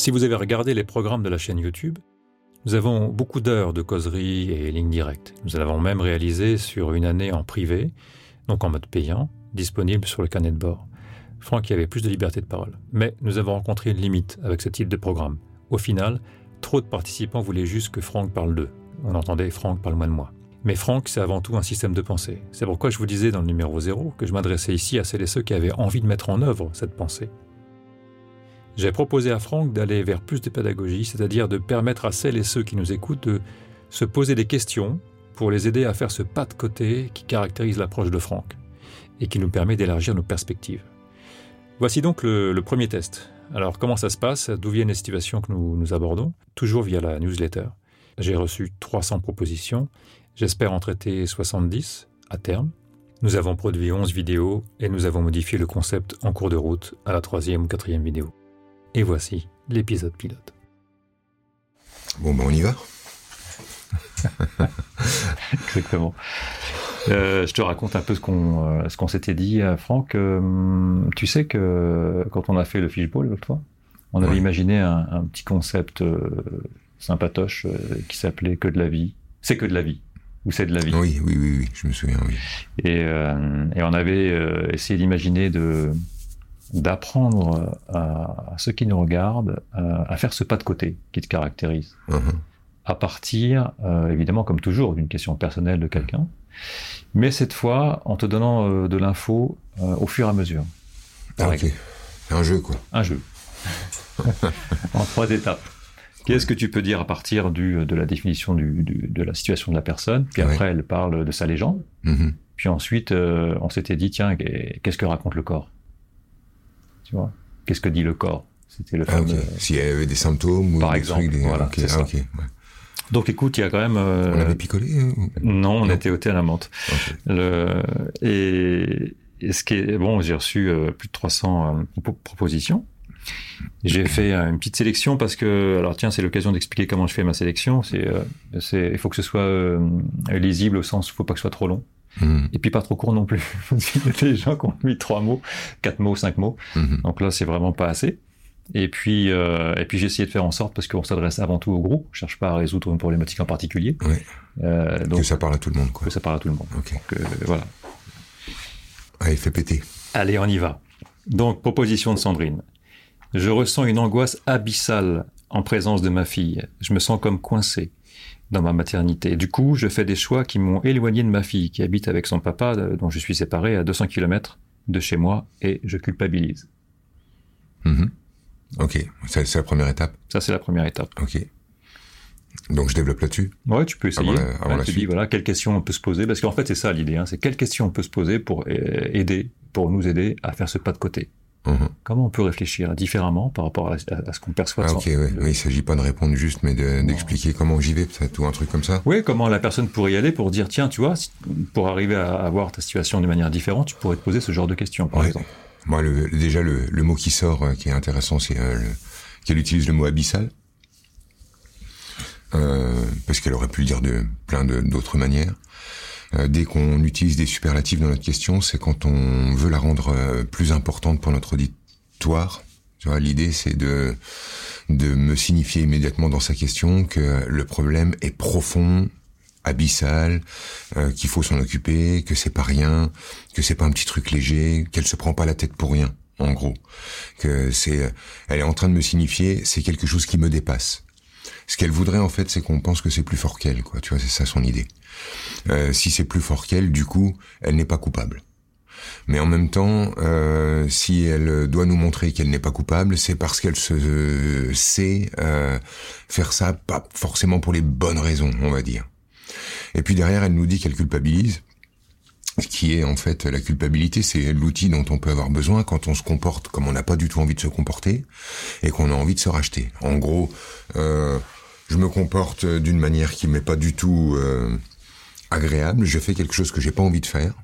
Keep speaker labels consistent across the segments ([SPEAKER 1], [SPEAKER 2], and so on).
[SPEAKER 1] Si vous avez regardé les programmes de la chaîne YouTube, nous avons beaucoup d'heures de causerie et lignes directes. Nous l'avons même réalisé sur une année en privé, donc en mode payant, disponible sur le carnet de bord. Franck y avait plus de liberté de parole. Mais nous avons rencontré une limite avec ce type de programme. Au final, trop de participants voulaient juste que Franck parle d'eux. On entendait Franck parle moins de moi. Mais Franck, c'est avant tout un système de pensée. C'est pourquoi je vous disais dans le numéro 0 que je m'adressais ici à celles et ceux qui avaient envie de mettre en œuvre cette pensée. J'ai proposé à Franck d'aller vers plus de pédagogie, c'est-à-dire de permettre à celles et ceux qui nous écoutent de se poser des questions pour les aider à faire ce pas de côté qui caractérise l'approche de Franck et qui nous permet d'élargir nos perspectives. Voici donc le, premier test. Alors comment ça se passe? D'où viennent les situations que nous, nous abordons? Toujours via la newsletter. J'ai reçu 300 propositions J'espère en traiter 70 à terme. Nous avons produit 11 vidéos et nous avons modifié le concept en cours de route à la troisième ou quatrième vidéo. Et voici l'épisode pilote.
[SPEAKER 2] Bon, ben on y va.
[SPEAKER 1] Exactement. Euh, je te raconte un peu ce qu'on euh, ce qu'on s'était dit, euh, Franck. Euh, tu sais que quand on a fait le fishbowl l'autre fois, on avait imaginé un, un, petit concept sympatoche qui s'appelait que de la vie. C'est que de la vie ou c'est de la vie.
[SPEAKER 2] Oui, oui, oui, oui, je me souviens, oui.
[SPEAKER 1] Et, euh, et on avait euh, essayé d'imaginer de d'apprendre à, à, ceux qui nous regardent euh, à faire ce pas de côté qui te caractérise. -huh. À partir, euh, évidemment, comme toujours, d'une question personnelle de quelqu'un, mais cette fois en te donnant euh, de l'info au fur et à mesure.
[SPEAKER 2] Ah, ok. Un jeu, quoi.
[SPEAKER 1] Un jeu. en trois étapes. Qu'est-ce que tu peux dire à partir du, de la définition du, du, de la situation de la personne Puis après, ouais. elle parle de sa légende. -hmm. Puis ensuite, euh, on s'était dit, tiens, qu'est-ce que raconte le corps? Tu vois Qu'est-ce que dit le corps?
[SPEAKER 2] C'était le. Ah, okay. S'il y avait des symptômes ou des trucs, des...
[SPEAKER 1] voilà,
[SPEAKER 2] okay.
[SPEAKER 1] ah,
[SPEAKER 2] okay. Ouais.
[SPEAKER 1] Donc écoute, il y a quand même... Euh...
[SPEAKER 2] On l'avait picolé hein.
[SPEAKER 1] Non, on non. était ôté à la menthe. Le... Et... Et ce qui est bon, j'ai reçu euh, plus de 300 euh, propositions. J'ai fait une petite sélection parce que, alors tiens, c'est l'occasion d'expliquer comment je fais ma sélection. C'est, euh, il faut que ce soit euh, lisible au sens, il faut pas que ce soit trop long. Mmh. Et puis pas trop court non plus. Il y a des gens qui ont mis trois mots, quatre mots, cinq mots. Mmh. Donc là, c'est vraiment pas assez. Et puis, euh, et puis j'ai essayé de faire en sorte, parce qu'on s'adresse avant tout au groupe, on cherche pas à résoudre une problématique en particulier.
[SPEAKER 2] Euh, donc, que ça parle à tout le monde, quoi.
[SPEAKER 1] Que ça parle à tout le monde.
[SPEAKER 2] Okay.
[SPEAKER 1] Donc, euh, voilà.
[SPEAKER 2] Allez, fais péter.
[SPEAKER 1] Allez, on y va. Donc, proposition de Sandrine. Je ressens une angoisse abyssale en présence de ma fille. Je me sens comme coincé dans ma maternité. Du coup, je fais des choix qui m'ont éloigné de ma fille, qui habite avec son papa, dont je suis séparé à 200 km de chez moi, et je culpabilise.
[SPEAKER 2] Mmh. Ok, c'est la première étape.
[SPEAKER 1] Ça, c'est la première étape.
[SPEAKER 2] Ok. Donc je développe là-dessus.
[SPEAKER 1] Ouais, tu peux essayer.
[SPEAKER 2] Avant la, avant
[SPEAKER 1] ouais,
[SPEAKER 2] la
[SPEAKER 1] tu dis voilà quelles questions on peut se poser parce qu'en fait c'est ça l'idée. Hein, c'est quelles questions on peut se poser pour aider, pour nous aider à faire ce pas de côté.
[SPEAKER 2] Mmh.
[SPEAKER 1] Comment on peut réfléchir différemment par rapport à, à, à ce qu'on perçoit
[SPEAKER 2] ah, Ok, ouais.
[SPEAKER 1] le...
[SPEAKER 2] oui, il s'agit pas de répondre juste, mais d'expliquer de, comment j'y vais, peut-être, ou un truc comme ça.
[SPEAKER 1] Oui, comment la personne pourrait y aller pour dire, tiens, tu vois, pour arriver à, à voir ta situation de manière différente, tu pourrais te poser ce genre de questions, par
[SPEAKER 2] ouais.
[SPEAKER 1] exemple.
[SPEAKER 2] Moi, le, déjà, le, le, mot qui sort, euh, qui est intéressant, c'est euh, qu'elle utilise le mot abyssal. Euh, parce qu'elle aurait pu le dire de plein d'autres manières. Euh, dès qu'on utilise des superlatifs dans notre question, c'est quand on veut la rendre euh, plus importante pour notre auditoire. Tu vois, l'idée c'est de de me signifier immédiatement dans sa question que le problème est profond, abyssal, euh, qu'il faut s'en occuper, que c'est pas rien, que c'est pas un petit truc léger, qu'elle se prend pas la tête pour rien, en gros. Que c'est, elle est en train de me signifier, c'est quelque chose qui me dépasse. Ce qu'elle voudrait en fait, c'est qu'on pense que c'est plus fort qu'elle, quoi. Tu vois, c'est ça son idée. Euh, si c'est plus fort qu'elle, du coup, elle n'est pas coupable. Mais en même temps, euh, si elle doit nous montrer qu'elle n'est pas coupable, c'est parce qu'elle se euh, sait faire ça, pas forcément pour les bonnes raisons, on va dire. Et puis derrière, elle nous dit qu'elle culpabilise qui est en fait la culpabilité, c'est l'outil dont on peut avoir besoin quand on se comporte comme on n'a pas du tout envie de se comporter et qu'on a envie de se racheter. En gros, euh, je me comporte d'une manière qui m'est pas du tout euh, agréable, je fais quelque chose que j'ai pas envie de faire,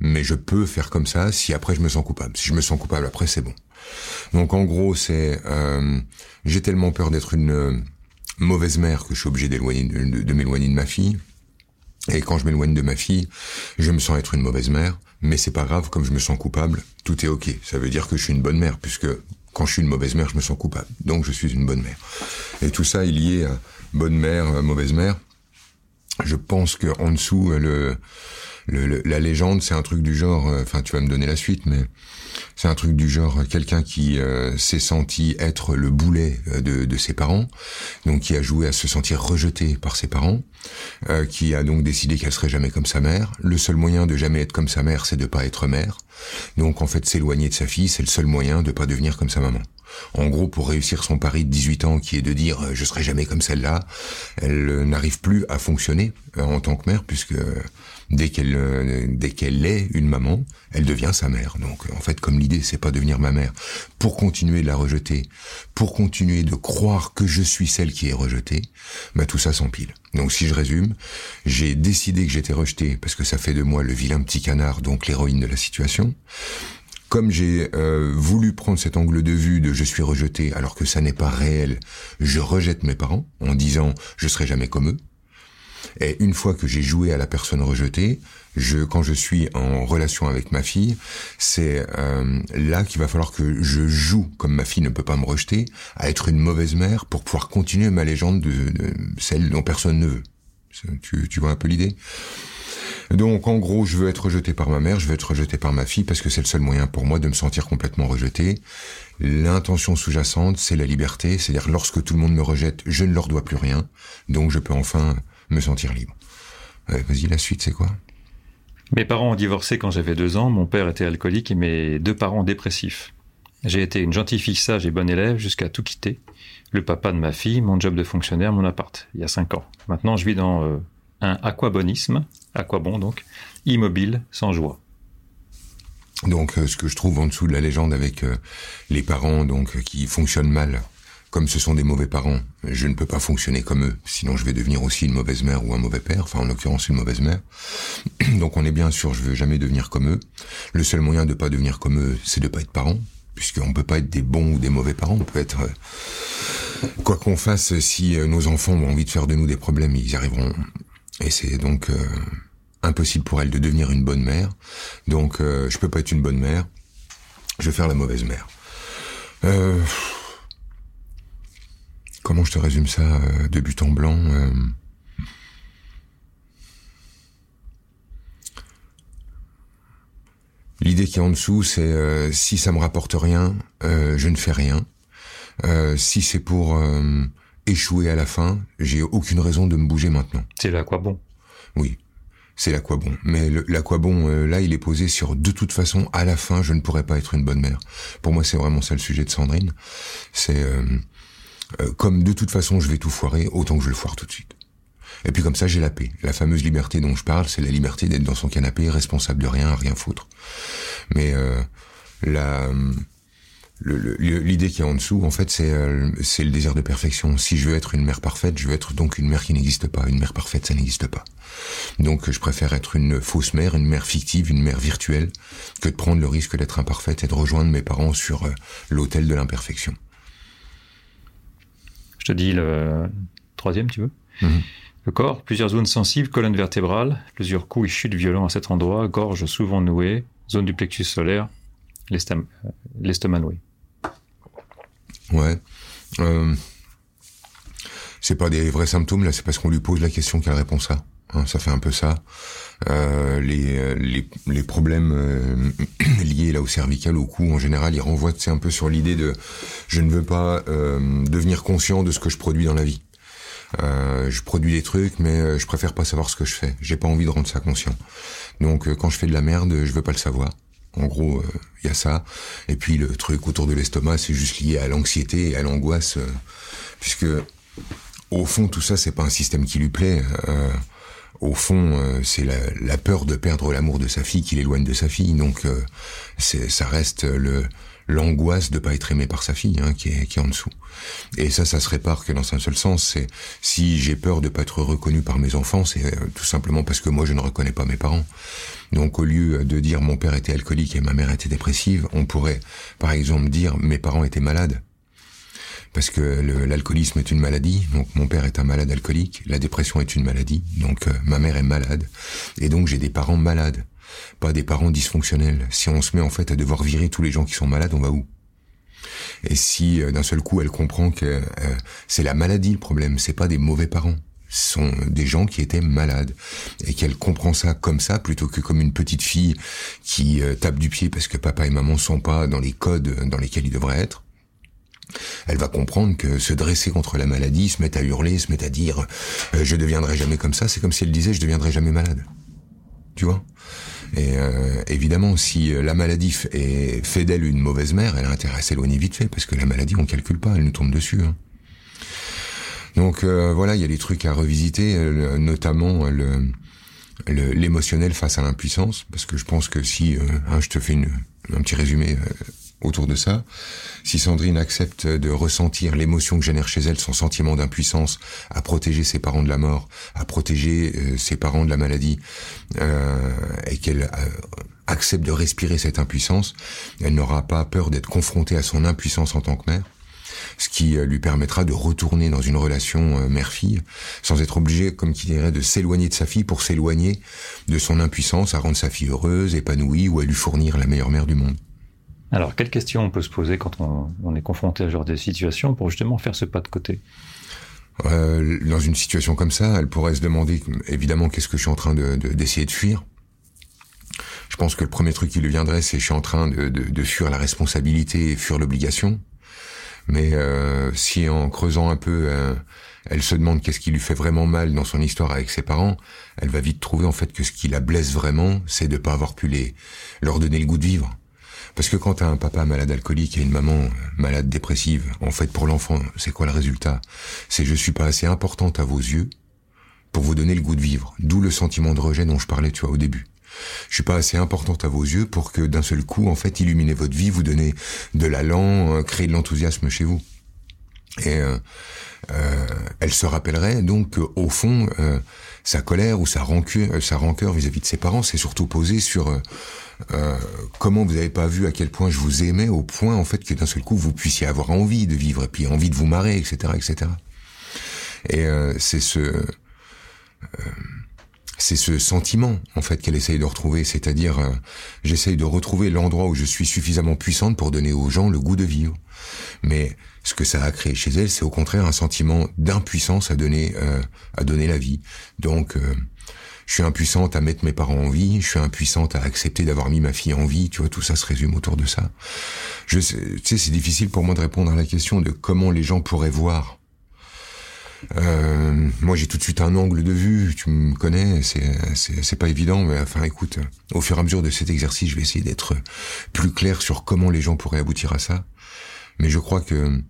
[SPEAKER 2] mais je peux faire comme ça si après je me sens coupable. Si je me sens coupable après, c'est bon. Donc en gros, c'est euh, j'ai tellement peur d'être une mauvaise mère que je suis obligé d'éloigner de, de, de m'éloigner de ma fille. Et quand je m'éloigne de ma fille, je me sens être une mauvaise mère, mais c'est pas grave, comme je me sens coupable, tout est ok. Ça veut dire que je suis une bonne mère, puisque Quand je suis une mauvaise mère, je me sens coupable. Donc je suis une bonne mère. Et tout ça est lié à bonne mère, mauvaise mère. Je pense que en dessous, le, le, la légende, c'est un truc du genre. Enfin, tu vas me donner la suite, mais c'est un truc du genre quelqu'un qui euh, s'est senti être le boulet euh, de, de, ses parents, donc qui a joué à se sentir rejeté par ses parents, euh, qui a donc décidé qu'elle serait jamais comme sa mère. Le seul moyen de jamais être comme sa mère, c'est de pas être mère. Donc en fait, s'éloigner de sa fille, c'est le seul moyen de pas devenir comme sa maman. En gros, pour réussir son pari de 18 ans, qui est de dire je serai jamais comme celle-là, elle n'arrive plus à fonctionner en tant que mère, puisque dès qu'elle euh, dès qu'elle est une maman, elle devient sa mère. Donc en fait, comme l'idée c'est pas devenir ma mère pour continuer de la rejeter, pour continuer de croire que je suis celle qui est rejetée, bah tout ça s'empile. Donc si je résume, j'ai décidé que j'étais rejetée parce que ça fait de moi le vilain petit canard, donc l'héroïne de la situation comme j'ai euh, voulu prendre cet angle de vue de je suis rejeté alors que ça n'est pas réel, je rejette mes parents en disant je serai jamais comme eux. Et une fois que j'ai joué à la personne rejetée, je, quand je suis en relation avec ma fille, c'est euh, là qu'il va falloir que je joue, comme ma fille ne peut pas me rejeter, à être une mauvaise mère pour pouvoir continuer ma légende de, celle dont personne ne veut. Tu vois un peu l'idée? Donc en gros, je veux être rejeté par ma mère, je veux être rejeté par ma fille parce que c'est le seul moyen pour moi de me sentir complètement rejeté. L'intention sous-jacente, c'est la liberté, c'est-à-dire lorsque tout le monde me rejette, je ne leur dois plus rien, donc je peux enfin me sentir libre. Vas-y, la suite, c'est quoi?
[SPEAKER 1] Mes parents ont divorcé quand j'avais deux ans. Mon père était alcoolique et mes deux parents dépressifs. J'ai été une gentille fille sage et bonne élève jusqu'à tout quitter. Le papa de ma fille, mon job de fonctionnaire, mon appart, il y a cinq ans. Maintenant, je vis dans euh, un aquabonisme, aquabon donc, immobile, sans joie.
[SPEAKER 2] Donc, euh, ce que je trouve en dessous de la légende avec euh, les parents donc qui fonctionnent mal comme ce sont des mauvais parents, je ne peux pas fonctionner comme eux, sinon je vais devenir aussi une mauvaise mère ou un mauvais père, enfin en l'occurrence une mauvaise mère. Donc on est bien sûr, je veux jamais devenir comme eux. Le seul moyen de pas devenir comme eux, c'est de pas être parent, puisqu'on peut pas être des bons ou des mauvais parents, on peut être euh, quoi qu'on fasse, si euh, nos enfants ont envie de faire de nous des problèmes, ils y arriveront. Et c'est donc euh, impossible pour elles de devenir une bonne mère. Donc je peux pas être une bonne mère, je vais faire la mauvaise mère. Euh, Comment je te résume ça euh, de but en blanc euh? L'idée qui est en dessous, c'est euh, si ça me rapporte rien, je ne fais rien. si c'est pour échouer à la fin, j'ai aucune raison de me bouger maintenant.
[SPEAKER 1] C'est l'aquabon.
[SPEAKER 2] Oui, c'est l'aquabon. Mais l'aquabon, là, il est posé sur de toute façon, à la fin, je ne pourrais pas être une bonne mère. Pour moi, c'est vraiment ça le sujet de Sandrine. C'est euh, comme de toute façon je vais tout foirer, autant que je le foire tout de suite. Et puis comme ça j'ai la paix. La fameuse liberté dont je parle, c'est la liberté d'être dans son canapé, responsable de rien, rien foutre. Mais euh, la l'idée qui est en dessous, en fait, c'est euh, c'est le désir de perfection. Si je veux être une mère parfaite, je veux être donc une mère qui n'existe pas. Une mère parfaite, ça n'existe pas. Donc, je préfère être une fausse mère, une mère fictive, une mère virtuelle, que de prendre le risque d'être imparfaite et de rejoindre mes parents sur l'autel de l'imperfection.
[SPEAKER 1] Je te dis le troisième, tu veux mhm. Le corps, plusieurs zones sensibles, colonne vertébrale, plusieurs coups et chutes violents à cet endroit, gorge souvent nouée, zone du plexus solaire, l'estomac noué.
[SPEAKER 2] Ouais. Euh, c'est pas des vrais symptômes, là, c'est parce qu'on lui pose la question qu'elle répond ça. Hein, ça fait un peu ça. Euh, les, les, les, problèmes euh, liés là au cervical, au cou, en général, ils renvoient c'est un peu sur l'idée de je ne veux pas euh, devenir conscient de ce que je produis dans la vie. Euh, je produis des trucs, mais euh, je préfère pas savoir ce que je fais. J'ai pas envie de rendre ça conscient. Donc quand je fais de la merde, je veux pas le savoir. En gros, il y a ça. Et puis le truc autour de l'estomac, c'est juste lié à l'anxiété et à l'angoisse, puisque au fond tout ça, c'est pas un système qui lui plaît au fond, euh, c'est la, peur de perdre l'amour de sa fille qui l'éloigne de sa fille. Donc, euh, ça reste le l'angoisse de pas être aimé par sa fille hein, qui, est, qui est en dessous. Et ça, ça se répare que dans un seul sens. C'est si j'ai peur de pas être reconnu par mes enfants, c'est euh, tout simplement parce que moi je ne reconnais pas mes parents. Donc, au lieu de dire mon père était alcoolique et ma mère était dépressive, on pourrait, par exemple, dire mes parents étaient malades parce que l'alcoolisme est une maladie, donc mon père est un malade alcoolique, la dépression est une maladie, donc euh, ma mère est malade, et donc j'ai des parents malades, pas des parents dysfonctionnels. Si on se met en fait à devoir virer tous les gens qui sont malades, on va où? Et si d'un seul coup elle comprend que c'est la maladie le problème, c'est pas des mauvais parents, sont des gens qui étaient malades et qu'elle comprend ça comme ça plutôt que comme une petite fille qui euh, tape du pied parce que papa et maman sont pas dans les codes dans lesquels ils devraient être. Elle va comprendre que se dresser contre la maladie, se mettre à hurler, se mettre à dire euh, je deviendrai jamais comme ça, c'est comme si elle disait je deviendrai jamais malade. Tu vois? Et euh, évidemment, si la maladie fait d'elle une mauvaise mère, elle a intérêt à s'éloigner vite fait parce que la maladie on calcule pas, elle nous tombe dessus. Hein. Donc euh, voilà, il y a des trucs à revisiter, euh, notamment l'émotionnel face à l'impuissance, parce que je pense que si, euh, hein, je te fais un petit résumé autour de ça, si Sandrine accepte de ressentir l'émotion que génère chez elle, son sentiment d'impuissance à protéger ses parents de la mort, à protéger ses parents de la maladie, et qu'elle accepte de respirer cette impuissance, elle n'aura pas peur d'être confrontée à son impuissance en tant que mère ce qui euh, lui permettra de retourner dans une relation euh, mère-fille, sans être obligé, comme qui dirait, de s'éloigner de sa fille pour s'éloigner de son impuissance à rendre sa fille heureuse, épanouie ou à lui fournir la meilleure mère du monde.
[SPEAKER 1] Alors, quelles questions on peut se poser quand on, est confronté à ce genre de situation pour justement faire ce pas de côté?
[SPEAKER 2] Euh, Dans une situation comme ça, elle pourrait se demander, évidemment, qu'est-ce que je suis en train d'essayer de, fuir? Je pense que le premier truc qui lui viendrait, c'est je suis en train de, de fuir la responsabilité et fuir l'obligation. Mais euh, si en creusant un peu, euh, elle se demande qu'est-ce qui lui fait vraiment mal dans son histoire avec ses parents, elle va vite trouver en fait que ce qui la blesse vraiment, c'est de pas avoir pu les leur donner le goût de vivre. Parce que quand t'as un papa malade alcoolique et une maman malade dépressive, en fait pour l'enfant, c'est quoi le résultat? C'est je suis pas assez importante à vos yeux pour vous donner le goût de vivre. D'où le sentiment de rejet dont je parlais, tu vois, au début je suis pas assez importante à vos yeux pour que d'un seul coup, en fait, illuminer votre vie, vous donner de l'allant, euh, créer de l'enthousiasme chez vous. Et euh, euh, elle se rappellerait donc qu'au fond, sa colère ou sa rancœur, sa rancœur vis-à-vis de ses parents, c'est surtout posé sur comment vous n'avez pas vu à quel point je vous aimais, au point en fait que d'un seul coup vous puissiez avoir envie de vivre et puis envie de vous marrer, etc., etc. Et c'est ce c'est ce sentiment en fait qu'elle essaye de retrouver, c'est-à-dire euh, j'essaye de retrouver l'endroit où je suis suffisamment puissante pour donner aux gens le goût de vivre. Mais ce que ça a créé chez elle, c'est au contraire un sentiment d'impuissance à donner euh, à donner la vie. Donc euh, je suis impuissante à mettre mes parents en vie, je suis impuissante à accepter d'avoir mis ma fille en vie, tu vois, tout ça se résume autour de ça. Je sais, tu sais, c'est difficile pour moi de répondre à la question de comment les gens pourraient voir euh, moi, j'ai tout de suite un angle de vue. Tu me connais, c'est pas évident, mais enfin, écoute, au fur et à mesure de cet exercice, je vais essayer d'être plus clair sur comment les gens pourraient aboutir à ça. Mais je crois que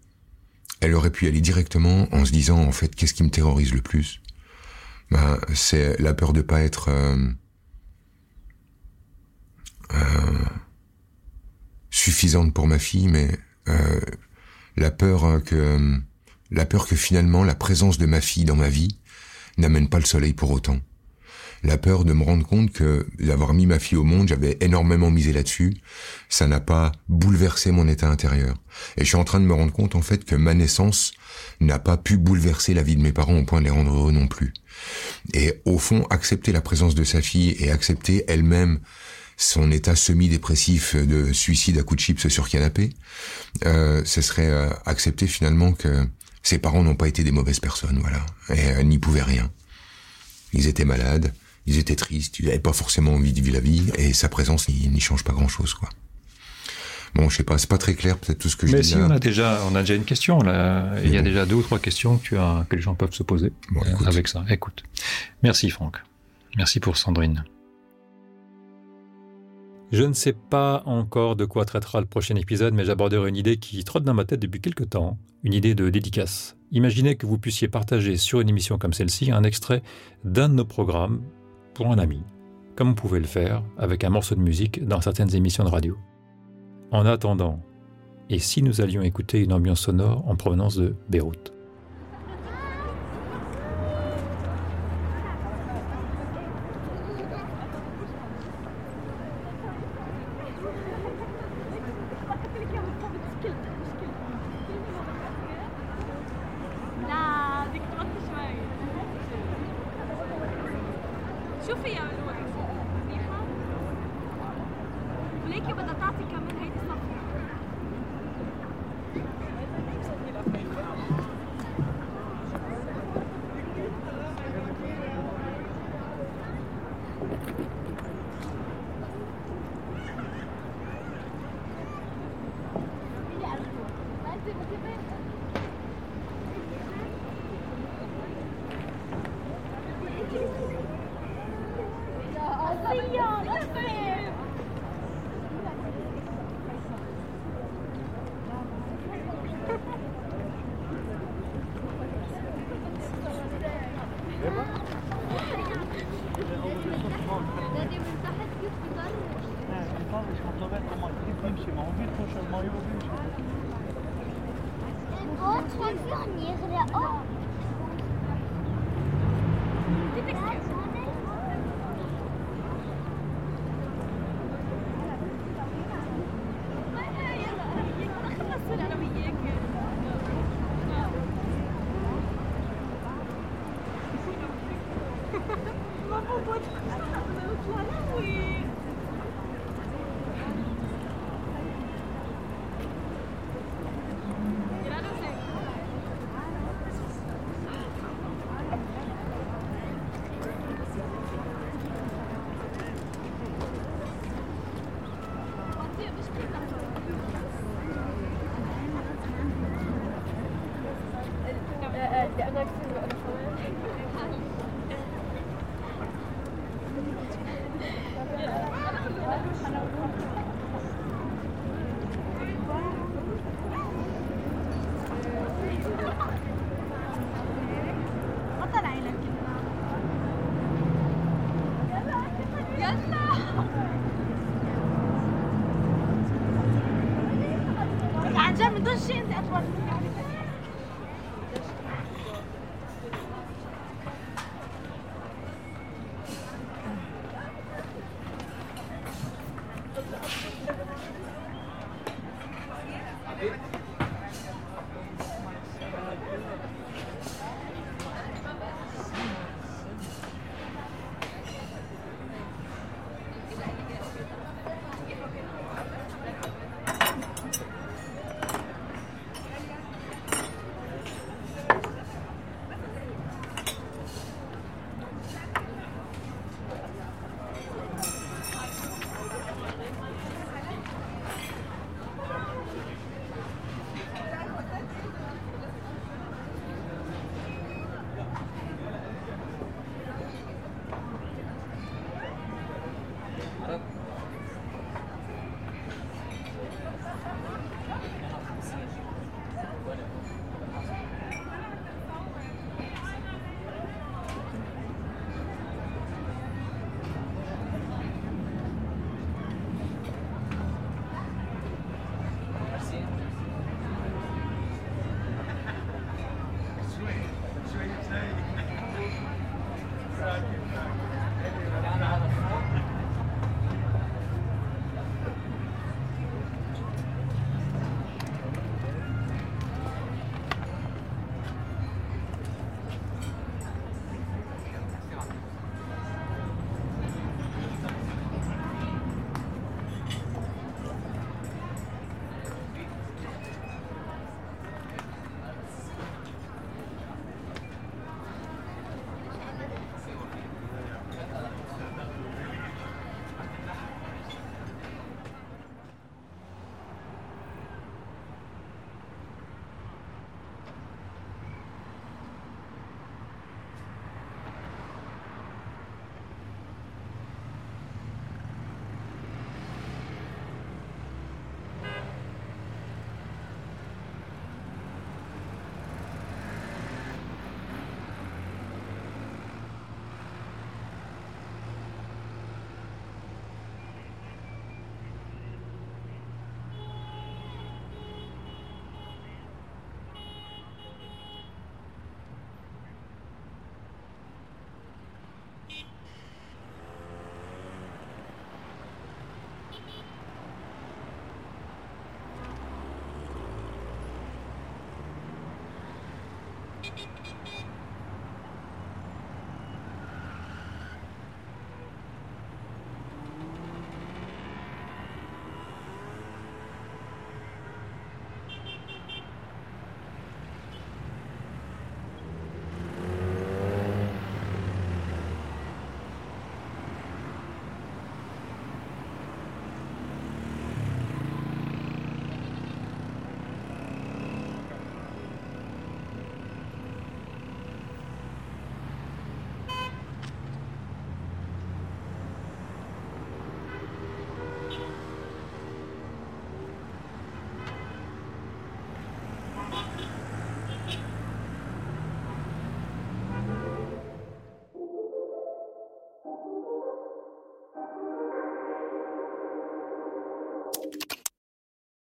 [SPEAKER 2] elle aurait pu aller directement en se disant en fait, qu'est-ce qui me terrorise le plus? Ben, c'est la peur de pas être euh, euh, suffisante pour ma fille, mais euh, la peur que la peur que finalement la présence de ma fille dans ma vie n'amène pas le soleil pour autant. La peur de me rendre compte que d'avoir mis ma fille au monde, j'avais énormément misé là-dessus, ça n'a pas bouleversé mon état intérieur. Et je suis en train de me rendre compte en fait que ma naissance n'a pas pu bouleverser la vie de mes parents au point de les rendre heureux non plus. Et au fond, accepter la présence de sa fille et accepter elle-même son état semi-dépressif de suicide à coups de chips sur canapé, euh, ce serait euh, accepter finalement que ses parents n'ont pas été des mauvaises personnes, voilà. Et elle n'y pouvait rien. Ils étaient malades, ils étaient tristes, ils n'avaient pas forcément envie de vivre la vie, et sa présence n'y change pas grand-chose, quoi. Bon, je sais pas, c'est pas très clair peut-être tout ce que je
[SPEAKER 1] dis. Mais si, on a déjà, on a déjà une question là. Il y a déjà deux ou trois questions que, tu as, que les gens peuvent se poser euh, avec ça. Écoute, merci Franck. Merci pour Sandrine. Je ne sais pas encore de quoi traitera le prochain épisode, mais j'aborderai une idée qui trotte dans ma tête depuis quelque temps, une idée de dédicace. Imaginez que vous puissiez partager sur une émission comme celle-ci un extrait d'un de nos programmes pour un ami, comme vous pouvez le faire avec un morceau de musique dans certaines émissions de radio. En attendant, et si nous allions écouter une ambiance sonore en provenance de Beyrouth?
[SPEAKER 3] like it with the gewoon vuur neergedaan. Dit
[SPEAKER 4] is